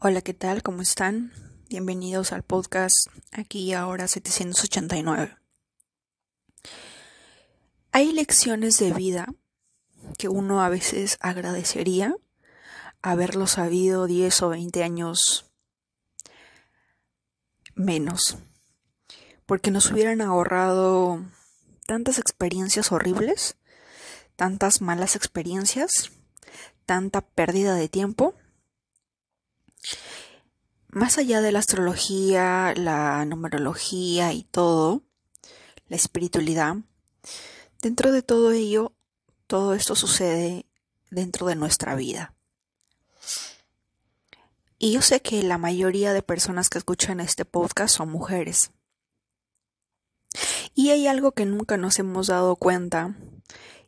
Hola, ¿qué tal? ¿Cómo están? Bienvenidos al podcast aquí ahora 789. Hay lecciones de vida que uno a veces agradecería haberlo sabido 10 o 20 años menos, porque nos hubieran ahorrado tantas experiencias horribles, tantas malas experiencias, tanta pérdida de tiempo más allá de la astrología, la numerología y todo, la espiritualidad, dentro de todo ello, todo esto sucede dentro de nuestra vida. Y yo sé que la mayoría de personas que escuchan este podcast son mujeres. Y hay algo que nunca nos hemos dado cuenta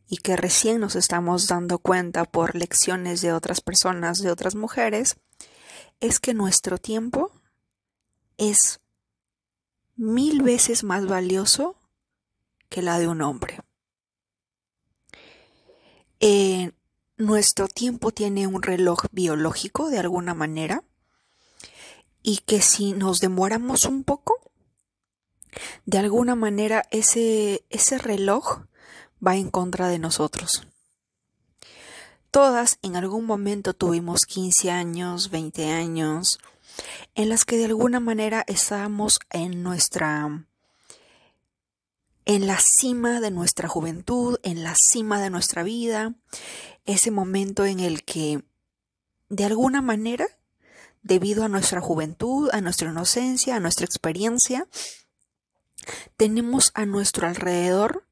y que recién nos estamos dando cuenta por lecciones de otras personas, de otras mujeres, es que nuestro tiempo es mil veces más valioso que la de un hombre. Eh, nuestro tiempo tiene un reloj biológico de alguna manera y que si nos demoramos un poco, de alguna manera ese, ese reloj va en contra de nosotros. Todas en algún momento tuvimos 15 años, 20 años, en las que de alguna manera estábamos en nuestra en la cima de nuestra juventud, en la cima de nuestra vida, ese momento en el que de alguna manera, debido a nuestra juventud, a nuestra inocencia, a nuestra experiencia, tenemos a nuestro alrededor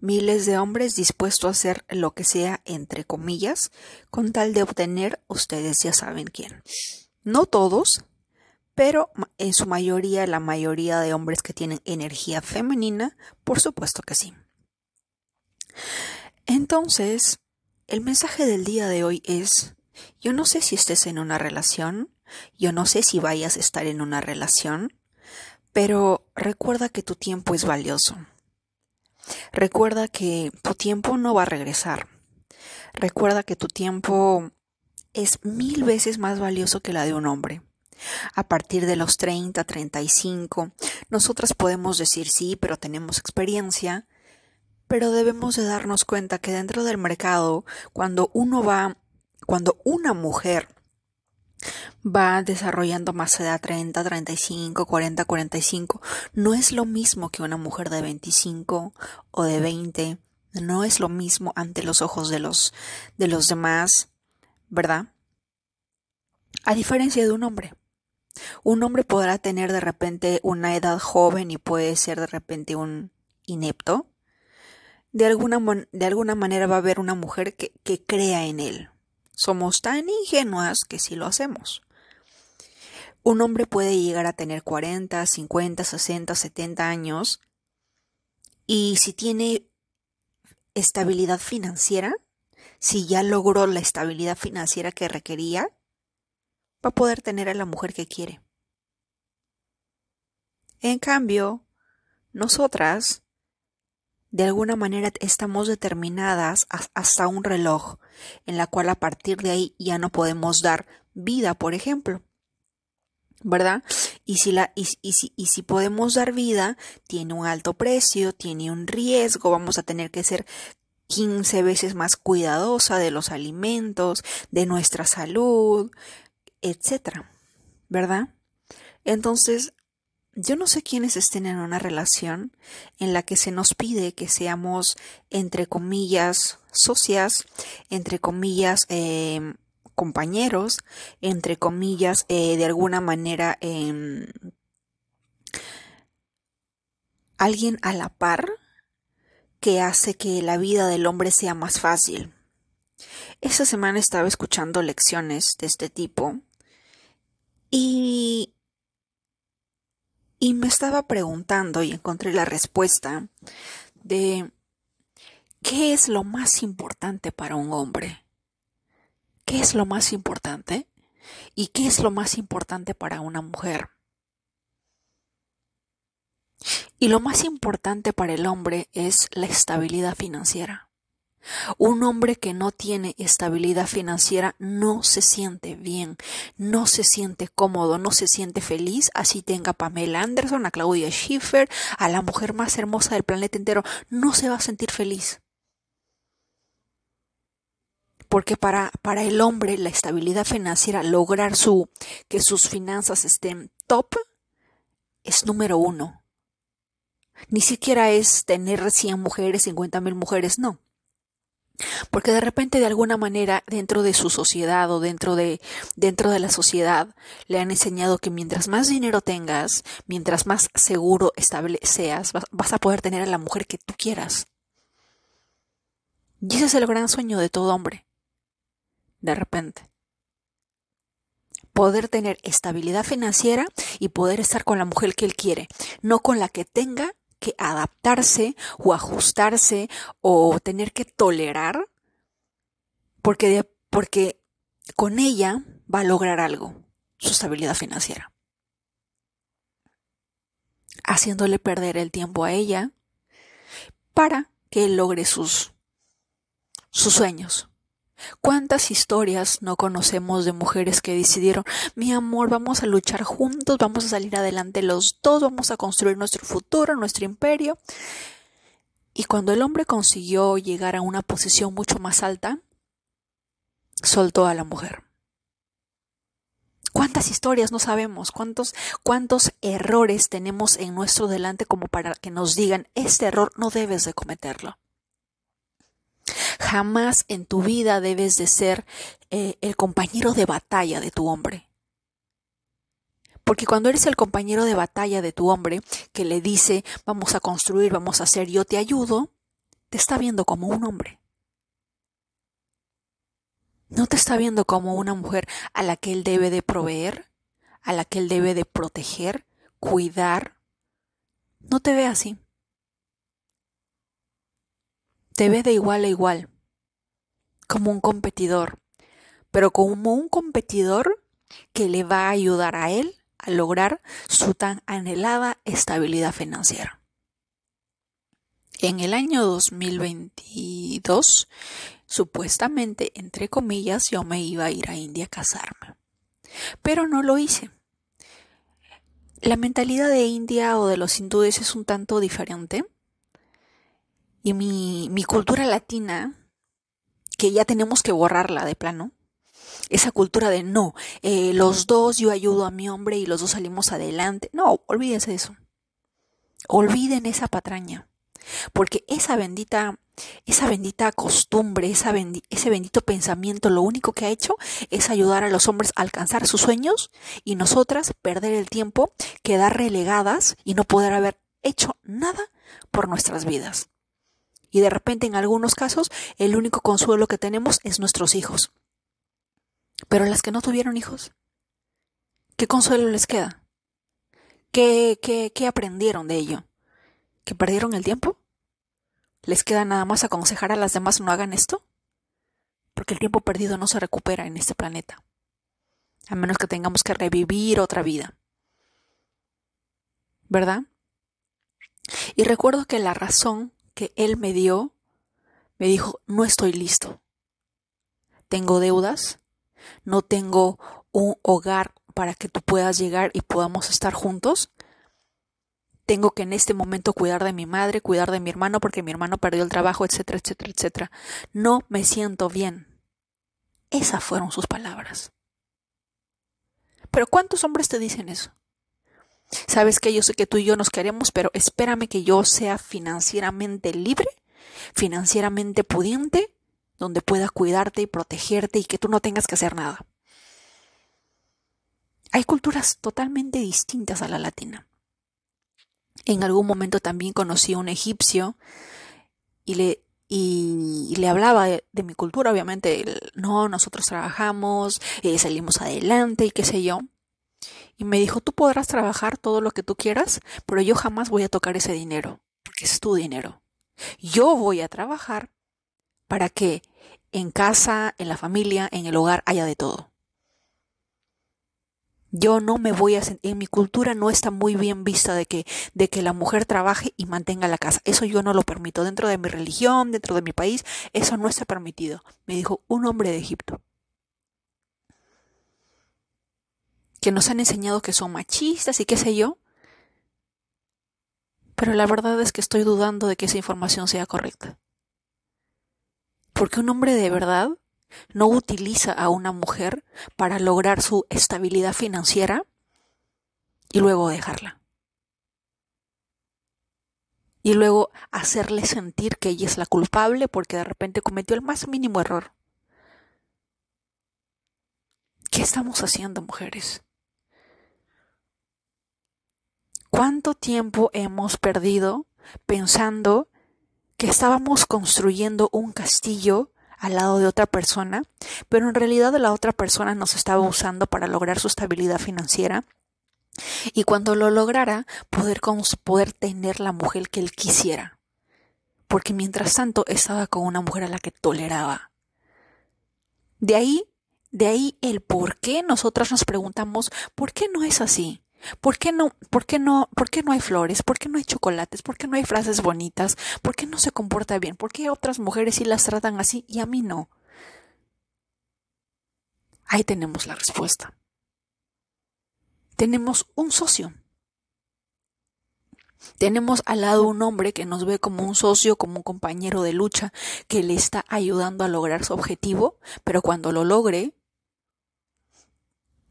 miles de hombres dispuestos a hacer lo que sea, entre comillas, con tal de obtener, ustedes ya saben quién. No todos, pero en su mayoría, la mayoría de hombres que tienen energía femenina, por supuesto que sí. Entonces, el mensaje del día de hoy es, yo no sé si estés en una relación, yo no sé si vayas a estar en una relación, pero recuerda que tu tiempo es valioso. Recuerda que tu tiempo no va a regresar. Recuerda que tu tiempo es mil veces más valioso que la de un hombre. A partir de los 30, 35, nosotras podemos decir sí, pero tenemos experiencia, pero debemos de darnos cuenta que dentro del mercado, cuando uno va, cuando una mujer va desarrollando más edad 30, 35, 40, 45. No es lo mismo que una mujer de 25 o de 20. No es lo mismo ante los ojos de los, de los demás, ¿verdad? A diferencia de un hombre. Un hombre podrá tener de repente una edad joven y puede ser de repente un inepto. De alguna, de alguna manera va a haber una mujer que, que crea en él. Somos tan ingenuas que sí lo hacemos. Un hombre puede llegar a tener 40, 50, 60, 70 años y si tiene estabilidad financiera, si ya logró la estabilidad financiera que requería, va a poder tener a la mujer que quiere. En cambio, nosotras, de alguna manera, estamos determinadas hasta un reloj, en la cual a partir de ahí ya no podemos dar vida, por ejemplo. ¿verdad? Y si, la, si, y si podemos dar vida, tiene un alto precio, tiene un riesgo, vamos a tener que ser 15 veces más cuidadosa de los alimentos, de nuestra salud, etcétera, ¿verdad? Entonces, yo no sé quiénes estén en una relación en la que se nos pide que seamos, entre comillas, socias, entre comillas, eh, compañeros, entre comillas, eh, de alguna manera em, alguien a la par que hace que la vida del hombre sea más fácil. Esa semana estaba escuchando lecciones de este tipo y, y me estaba preguntando y encontré la respuesta de ¿qué es lo más importante para un hombre? ¿Qué es lo más importante? ¿Y qué es lo más importante para una mujer? Y lo más importante para el hombre es la estabilidad financiera. Un hombre que no tiene estabilidad financiera no se siente bien, no se siente cómodo, no se siente feliz, así tenga a Pamela Anderson, a Claudia Schiffer, a la mujer más hermosa del planeta entero, no se va a sentir feliz. Porque para, para el hombre la estabilidad financiera, lograr su, que sus finanzas estén top, es número uno. Ni siquiera es tener 100 mujeres, 50 mil mujeres, no porque de repente de alguna manera dentro de su sociedad o dentro de dentro de la sociedad le han enseñado que mientras más dinero tengas, mientras más seguro estable seas, vas, a poder tener a la mujer que tú quieras. Y ese es el gran sueño de todo hombre. De repente. Poder tener estabilidad financiera y poder estar con la mujer que él quiere, no con la que tenga que adaptarse o ajustarse o tener que tolerar porque, porque con ella va a lograr algo, su estabilidad financiera. Haciéndole perder el tiempo a ella para que logre sus, sus sueños. ¿Cuántas historias no conocemos de mujeres que decidieron, mi amor, vamos a luchar juntos, vamos a salir adelante los dos, vamos a construir nuestro futuro, nuestro imperio? Y cuando el hombre consiguió llegar a una posición mucho más alta, soltó a la mujer. ¿Cuántas historias no sabemos? ¿Cuántos, ¿Cuántos errores tenemos en nuestro delante como para que nos digan, este error no debes de cometerlo? Jamás en tu vida debes de ser eh, el compañero de batalla de tu hombre. Porque cuando eres el compañero de batalla de tu hombre, que le dice, vamos a construir, vamos a hacer, yo te ayudo, te está viendo como un hombre. No te está viendo como una mujer a la que él debe de proveer, a la que él debe de proteger, cuidar. No te ve así te ve de igual a igual, como un competidor, pero como un competidor que le va a ayudar a él a lograr su tan anhelada estabilidad financiera. En el año 2022, supuestamente, entre comillas, yo me iba a ir a India a casarme, pero no lo hice. La mentalidad de India o de los hindúes es un tanto diferente y mi, mi cultura latina, que ya tenemos que borrarla de plano, esa cultura de no, eh, los dos yo ayudo a mi hombre y los dos salimos adelante. No, olvídense de eso. Olviden esa patraña. Porque esa bendita, esa bendita costumbre, esa ese bendito pensamiento, lo único que ha hecho es ayudar a los hombres a alcanzar sus sueños y nosotras perder el tiempo, quedar relegadas y no poder haber hecho nada por nuestras vidas. Y de repente en algunos casos el único consuelo que tenemos es nuestros hijos. Pero las que no tuvieron hijos, ¿qué consuelo les queda? ¿Qué, qué, qué aprendieron de ello? ¿Que perdieron el tiempo? ¿Les queda nada más aconsejar a las demás no hagan esto? Porque el tiempo perdido no se recupera en este planeta. A menos que tengamos que revivir otra vida. ¿Verdad? Y recuerdo que la razón que él me dio, me dijo, no estoy listo. Tengo deudas, no tengo un hogar para que tú puedas llegar y podamos estar juntos. Tengo que en este momento cuidar de mi madre, cuidar de mi hermano porque mi hermano perdió el trabajo, etcétera, etcétera, etcétera. No me siento bien. Esas fueron sus palabras. Pero ¿cuántos hombres te dicen eso? Sabes que yo sé que tú y yo nos queremos, pero espérame que yo sea financieramente libre, financieramente pudiente, donde pueda cuidarte y protegerte y que tú no tengas que hacer nada. Hay culturas totalmente distintas a la latina. En algún momento también conocí a un egipcio y le, y, le hablaba de, mi cultura, obviamente, no, nosotros trabajamos, eh, salimos adelante y qué sé yo y me dijo, tú podrás trabajar todo lo que tú quieras, pero yo jamás voy a tocar ese dinero, porque es tu dinero. Yo voy a trabajar para que en casa, en la familia, en el hogar haya de todo. Yo no me voy a en mi cultura no está muy bien vista de que de que la mujer trabaje y mantenga la casa. Eso yo no lo permito dentro de mi religión, dentro de mi país, eso no está permitido, me dijo un hombre de Egipto. Que nos han enseñado que son machistas y qué sé yo. Pero la verdad es que estoy dudando de que esa información sea correcta. Porque un hombre de verdad no utiliza a una mujer para lograr su estabilidad financiera y luego dejarla. Y luego hacerle sentir que ella es la culpable porque de repente cometió el más mínimo error. ¿Qué estamos haciendo, mujeres? ¿Cuánto tiempo hemos perdido pensando que estábamos construyendo un castillo al lado de otra persona, pero en realidad la otra persona nos estaba usando para lograr su estabilidad financiera y cuando lo lograra poder, poder tener la mujer que él quisiera. Porque mientras tanto estaba con una mujer a la que toleraba. De ahí, de ahí el por qué nosotras nos preguntamos, ¿por qué no es así? ¿Por qué no, por qué no, por qué no hay flores? ¿Por qué no hay chocolates? ¿Por qué no hay frases bonitas? ¿Por qué no se comporta bien? ¿Por qué otras mujeres sí las tratan así y a mí no? Ahí tenemos la respuesta. Tenemos un socio. Tenemos al lado un hombre que nos ve como un socio, como un compañero de lucha, que le está ayudando a lograr su objetivo, pero cuando lo logre,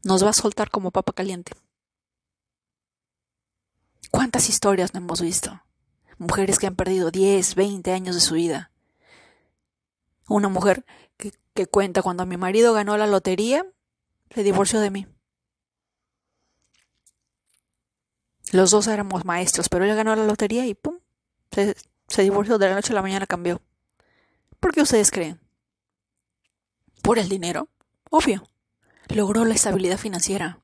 nos va a soltar como papa caliente. ¿Cuántas historias no hemos visto? Mujeres que han perdido 10, 20 años de su vida. Una mujer que, cuenta cuando mi marido ganó la lotería, se divorció de mí. Los dos éramos maestros, pero él ganó la lotería y ¡pum! Se, se divorció de la noche a la mañana, cambió. ¿Por qué ustedes creen? ¿Por el dinero? Obvio. Logró la estabilidad financiera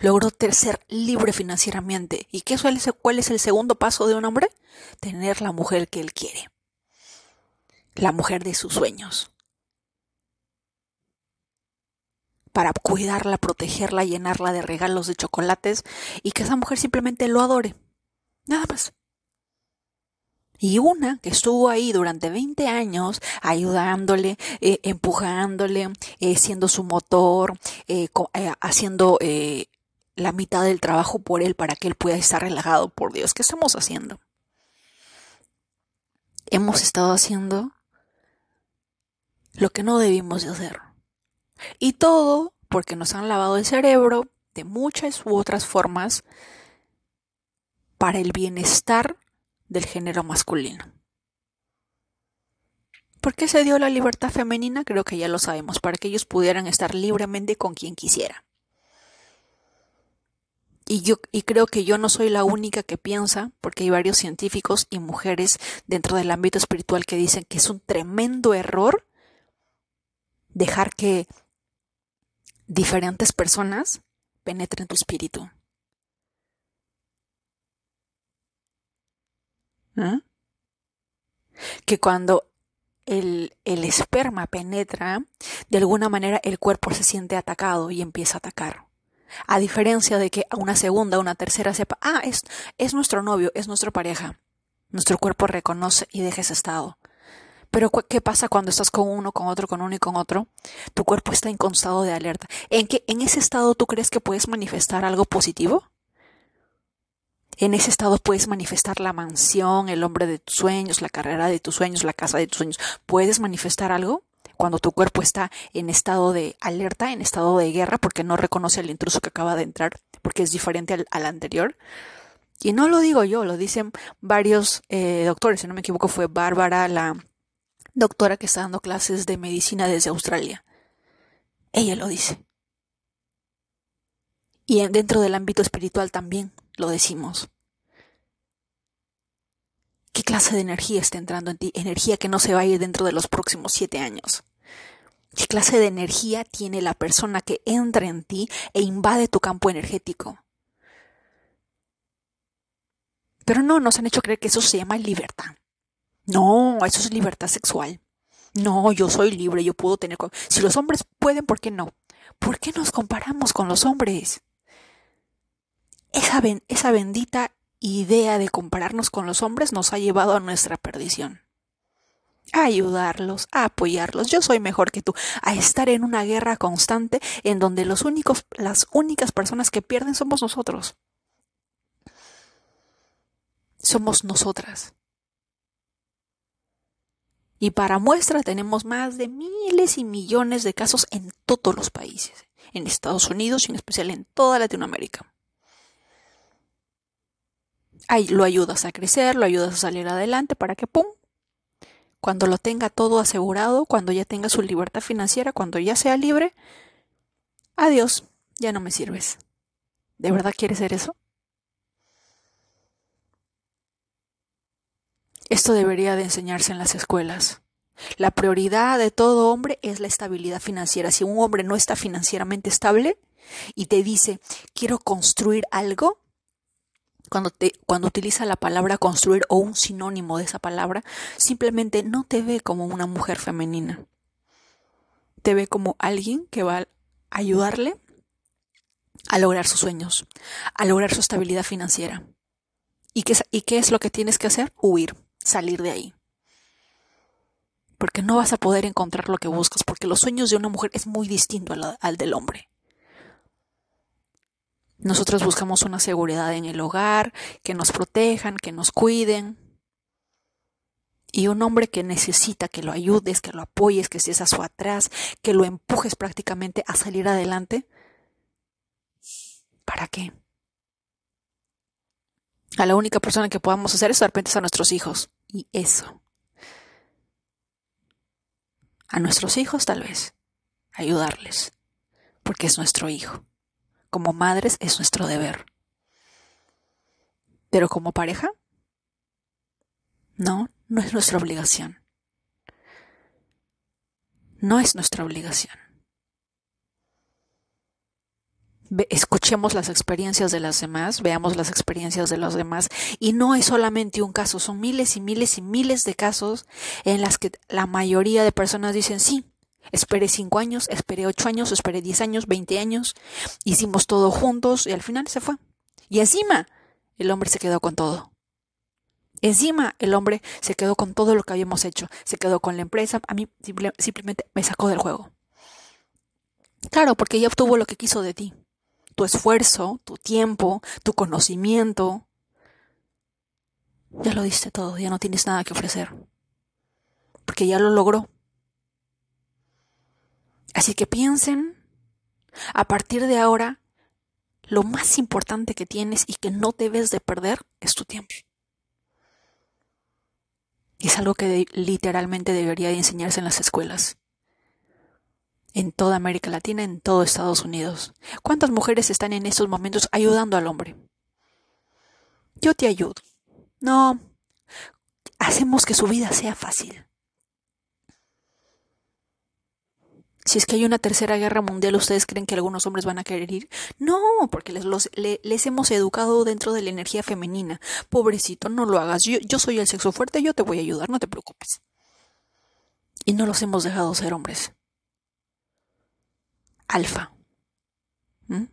logró ser libre financieramente. ¿Y qué suele ser, cuál es el segundo paso de un hombre? Tener la mujer que él quiere. La mujer de sus sueños. Para cuidarla, protegerla, llenarla de regalos, de chocolates y que esa mujer simplemente lo adore. Nada más. Y una que estuvo ahí durante 20 años ayudándole, eh, empujándole, eh, siendo su motor, eh, haciendo la mitad del trabajo por él para que él pueda estar relajado. Por Dios, ¿qué estamos haciendo? Hemos estado haciendo lo que no debimos de hacer. Y todo porque nos han lavado el cerebro de muchas u otras formas para el bienestar del género masculino. ¿Por qué se dio la libertad femenina? Creo que ya lo sabemos, para que ellos pudieran estar libremente con quien quisiera. Y yo y creo que yo no soy la única que piensa, porque hay varios científicos y mujeres dentro del ámbito espiritual que dicen que es un tremendo error dejar que diferentes personas penetren tu espíritu. ¿Ah? Que cuando el, el, esperma penetra, de alguna manera el cuerpo se siente atacado y empieza a atacar. A diferencia de que a una segunda, una tercera sepa, ah, es, es nuestro novio, es nuestra pareja. Nuestro cuerpo reconoce y deja ese estado. Pero ¿qué pasa cuando estás con uno, con otro, con uno y con otro? Tu cuerpo está en estado de alerta. ¿En que en ese estado tú crees que puedes manifestar algo positivo? En ese estado puedes manifestar la mansión, el hombre de tus sueños, la carrera de tus sueños, la casa de tus sueños. ¿Puedes manifestar algo? Cuando tu cuerpo está en estado de alerta, en estado de guerra, porque no reconoce al intruso que acaba de entrar, porque es diferente al, anterior. Y no lo digo yo, lo dicen varios eh, doctores. Si no me equivoco, fue Bárbara, la doctora que está dando clases de medicina desde Australia. Ella lo dice. Y dentro del ámbito espiritual también lo decimos. ¿Qué clase de energía está entrando en ti? Energía que no se va a ir dentro de los próximos siete años. ¿Qué clase de energía tiene la persona que entra en ti e invade tu campo energético? Pero no, nos han hecho creer que eso se llama libertad. No, eso es libertad sexual. No, yo soy libre, yo puedo tener... Si los hombres pueden, ¿por qué no? ¿Por qué nos comparamos con los hombres? Esa, esa bendita idea de compararnos con los hombres nos ha llevado a nuestra perdición. A ayudarlos, a apoyarlos. Yo soy mejor que tú. A estar en una guerra constante en donde los únicos, las únicas personas que pierden somos nosotros. Somos nosotras. Y para muestra tenemos más de miles y millones de casos en todos los países, en Estados Unidos y en especial en toda Latinoamérica. Ahí lo ayudas a crecer, lo ayudas a salir adelante para que, ¡pum!, cuando lo tenga todo asegurado, cuando ya tenga su libertad financiera, cuando ya sea libre, adiós, ya no me sirves. ¿De verdad quieres ser eso? Esto debería de enseñarse en las escuelas. La prioridad de todo hombre es la estabilidad financiera. Si un hombre no está financieramente estable y te dice, quiero construir algo, cuando, te, cuando utiliza la palabra construir o un sinónimo de esa palabra, simplemente no te ve como una mujer femenina. Te ve como alguien que va a ayudarle a lograr sus sueños, a lograr su estabilidad financiera. ¿Y qué, ¿Y qué es lo que tienes que hacer? Huir, salir de ahí. Porque no vas a poder encontrar lo que buscas, porque los sueños de una mujer es muy distinto al del hombre. Nosotros buscamos una seguridad en el hogar, que nos protejan, que nos cuiden. Y un hombre que necesita que lo ayudes, que lo apoyes, que estés a su atrás, que lo empujes prácticamente a salir adelante. ¿Para qué? A la única persona que podamos hacer eso de repente es a nuestros hijos. Y eso. A nuestros hijos tal vez. Ayudarles. Porque es nuestro hijo como madres es nuestro deber. Pero como pareja, no, no es nuestra obligación. No es nuestra obligación. escuchemos las experiencias de las demás, veamos las experiencias de los demás y no es solamente un caso, son miles y miles y miles de casos en las que la mayoría de personas dicen sí, Esperé cinco años, esperé ocho años, esperé diez años, veinte años, hicimos todo juntos y al final se fue. Y encima, el hombre se quedó con todo. Encima, el hombre se quedó con todo lo que habíamos hecho. Se quedó con la empresa. A mí simplemente me sacó del juego. Claro, porque ya obtuvo lo que quiso de ti. Tu esfuerzo, tu tiempo, tu conocimiento. Ya lo diste todo, ya no tienes nada que ofrecer. Porque ya lo logró. Así que piensen, a partir de ahora, lo más importante que tienes y que no debes de perder es tu tiempo. Es algo que literalmente debería de enseñarse en las escuelas. En toda América Latina, en todo Estados Unidos. ¿Cuántas mujeres están en estos momentos ayudando al hombre? Yo te ayudo. No, hacemos que su vida sea fácil. Si es que hay una tercera guerra mundial, ¿ustedes creen que algunos hombres van a querer ir? No, porque les, hemos educado dentro de la energía femenina. Pobrecito, no lo hagas. Yo, yo, soy el sexo fuerte, yo te voy a ayudar, no te preocupes. Y no los hemos dejado ser hombres. Alfa. ¿Mm?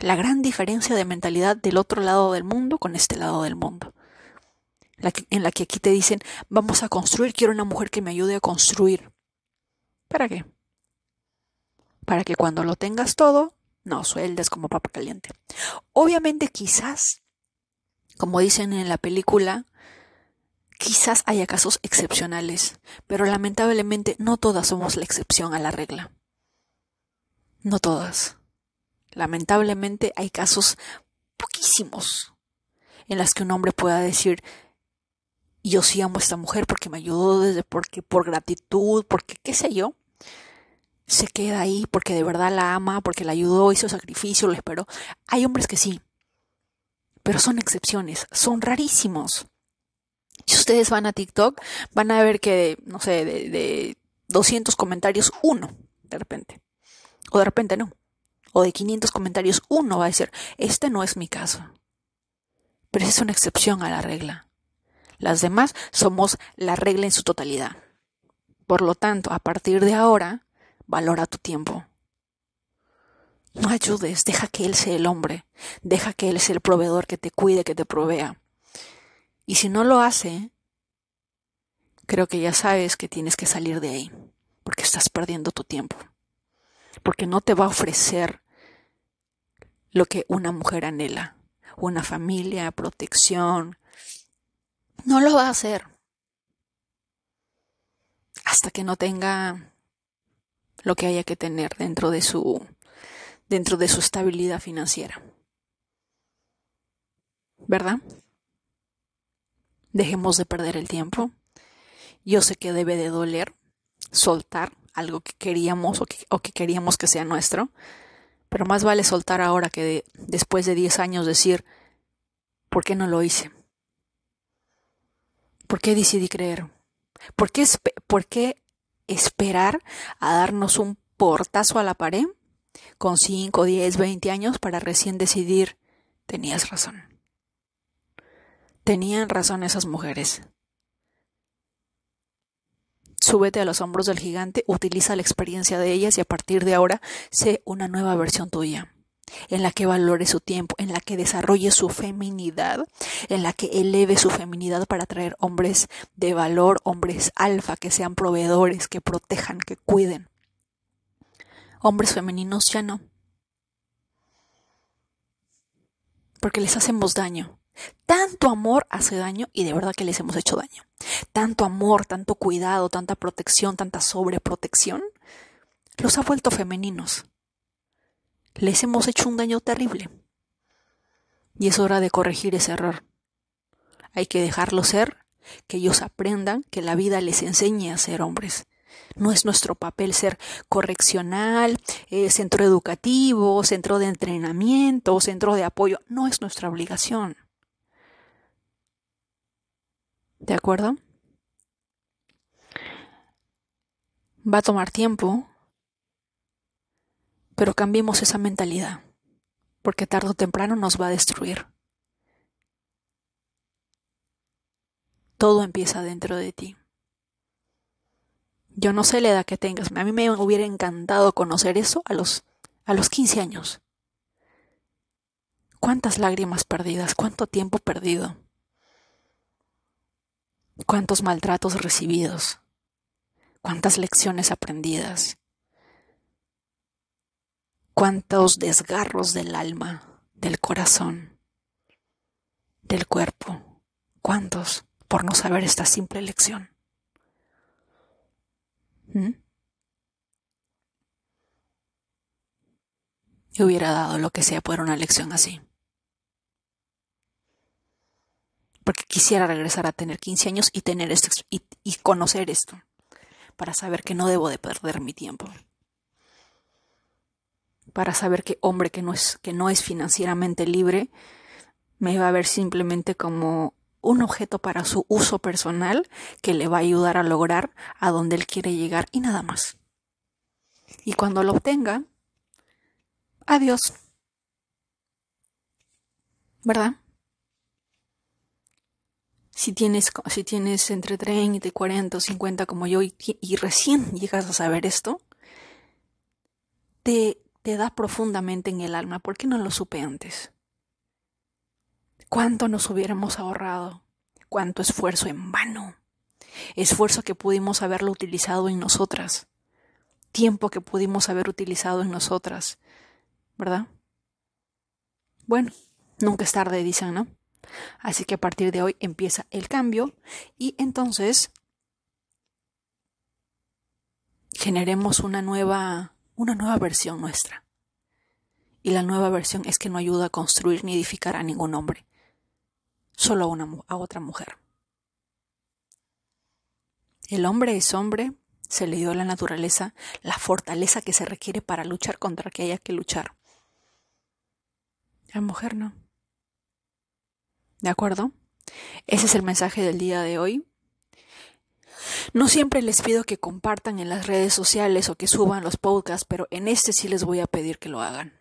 La gran diferencia de mentalidad del otro lado del mundo con este lado del mundo. en la que aquí te dicen, vamos a construir, quiero una mujer que me ayude a construir. ¿Para qué? Para que cuando lo tengas todo, no sueldes como papa caliente. Obviamente quizás, como dicen en la película, quizás haya casos excepcionales, pero lamentablemente no todas somos la excepción a la regla. No todas. Lamentablemente hay casos poquísimos en las que un hombre pueda decir, yo sí amo a esta mujer porque me ayudó desde porque por gratitud, porque qué sé yo, se queda ahí porque de verdad la ama, porque la ayudó, hizo sacrificio, lo esperó. Hay hombres que sí, pero son excepciones, son rarísimos. Si ustedes van a TikTok, van a ver que, no sé, de, de 200 comentarios, uno, de repente. O de repente no. O de 500 comentarios, uno va a decir, este no es mi caso. Pero esa es una excepción a la regla. Las demás somos la regla en su totalidad. Por lo tanto, a partir de ahora, valora tu tiempo. No ayudes, deja que Él sea el hombre, deja que Él sea el proveedor que te cuide, que te provea. Y si no lo hace, creo que ya sabes que tienes que salir de ahí, porque estás perdiendo tu tiempo, porque no te va a ofrecer lo que una mujer anhela, una familia, protección. No lo va a hacer hasta que no tenga lo que haya que tener dentro de su dentro de su estabilidad financiera. ¿Verdad? Dejemos de perder el tiempo. Yo sé que debe de doler soltar algo que queríamos o que, queríamos que sea nuestro, pero más vale soltar ahora que después de 10 años decir, ¿por qué no lo hice? ¿Por qué decidí creer? ¿Por qué, ¿Por qué esperar a darnos un portazo a la pared con 5, 10, 20 años para recién decidir, tenías razón? Tenían razón esas mujeres. Súbete a los hombros del gigante, utiliza la experiencia de ellas y a partir de ahora sé una nueva versión tuya en la que valore su tiempo, en la que desarrolle su feminidad, en la que eleve su feminidad para traer hombres de valor, hombres alfa, que sean proveedores, que protejan, que cuiden. Hombres femeninos ya no. Porque les hacemos daño. Tanto amor hace daño y de verdad que les hemos hecho daño. Tanto amor, tanto cuidado, tanta protección, tanta sobreprotección, los ha vuelto femeninos les hemos hecho un daño terrible. Y es hora de corregir ese error. Hay que dejarlo ser, que ellos aprendan, que la vida les enseñe a ser hombres. No es nuestro papel ser correccional, eh, centro educativo, centro de entrenamiento, centro de apoyo. No es nuestra obligación. ¿De acuerdo? Va a tomar tiempo, pero cambiemos esa mentalidad, porque tarde o temprano nos va a destruir. Todo empieza dentro de ti. Yo no sé la edad que tengas. A mí me hubiera encantado conocer eso a los, a los 15 años. ¿Cuántas lágrimas perdidas? ¿Cuánto tiempo perdido? ¿Cuántos maltratos recibidos? ¿Cuántas lecciones aprendidas? Cuántos desgarros del alma, del corazón, del cuerpo, cuántos por no saber esta simple lección. ¿Mm? Yo hubiera dado lo que sea por una lección así. Porque quisiera regresar a tener 15 años y tener esto y, y conocer esto para saber que no debo de perder mi tiempo para saber que hombre que no es, que no es financieramente libre me va a ver simplemente como un objeto para su uso personal que le va a ayudar a lograr a donde él quiere llegar y nada más. Y cuando lo obtenga, adiós. ¿Verdad? Si tienes, si tienes entre 30 y 40 o 50 como yo y, y recién llegas a saber esto, te, te da profundamente en el alma. ¿Por qué no lo supe antes? ¿Cuánto nos hubiéramos ahorrado? ¿Cuánto esfuerzo en vano? Esfuerzo que pudimos haberlo utilizado en nosotras. Tiempo que pudimos haber utilizado en nosotras. ¿Verdad? Bueno, nunca es tarde, dicen, ¿no? Así que a partir de hoy empieza el cambio y entonces generemos una nueva una nueva versión nuestra. Y la nueva versión es que no ayuda a construir ni edificar a ningún hombre, solo a, una, a otra mujer. El hombre es hombre, se le dio a la naturaleza la fortaleza que se requiere para luchar contra que haya que luchar. La mujer no. ¿De acuerdo? Ese es el mensaje del día de hoy. No siempre les pido que compartan en las redes sociales o que suban los podcasts, pero en este sí les voy a pedir que lo hagan.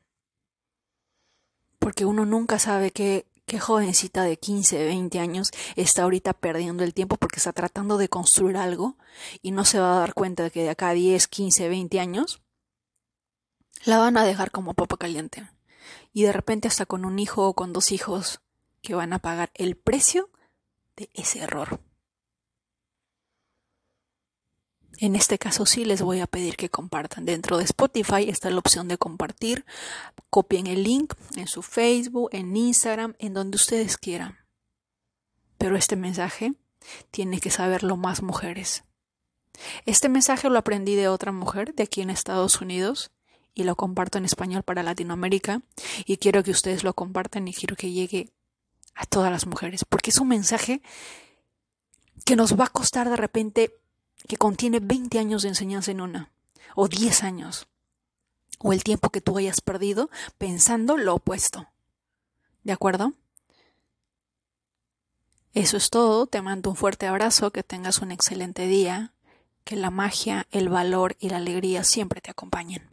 Porque uno nunca sabe qué, qué jovencita de 15, 20 años está ahorita perdiendo el tiempo porque está tratando de construir algo y no se va a dar cuenta de que de acá a 10, 15, 20 años la van a dejar como papa caliente. Y de repente hasta con un hijo o con dos hijos que van a pagar el precio de ese error. En este caso sí les voy a pedir que compartan. Dentro de Spotify está la opción de compartir. Copien el link en su Facebook, en Instagram, en donde ustedes quieran. Pero este mensaje tiene que saberlo más mujeres. Este mensaje lo aprendí de otra mujer de aquí en Estados Unidos y lo comparto en español para Latinoamérica y quiero que ustedes lo compartan y quiero que llegue a todas las mujeres porque es un mensaje que nos va a costar de repente que contiene 20 años de enseñanza en una, o 10 años, o el tiempo que tú hayas perdido pensando lo opuesto. ¿De acuerdo? Eso es todo, te mando un fuerte abrazo, que tengas un excelente día, que la magia, el valor y la alegría siempre te acompañen.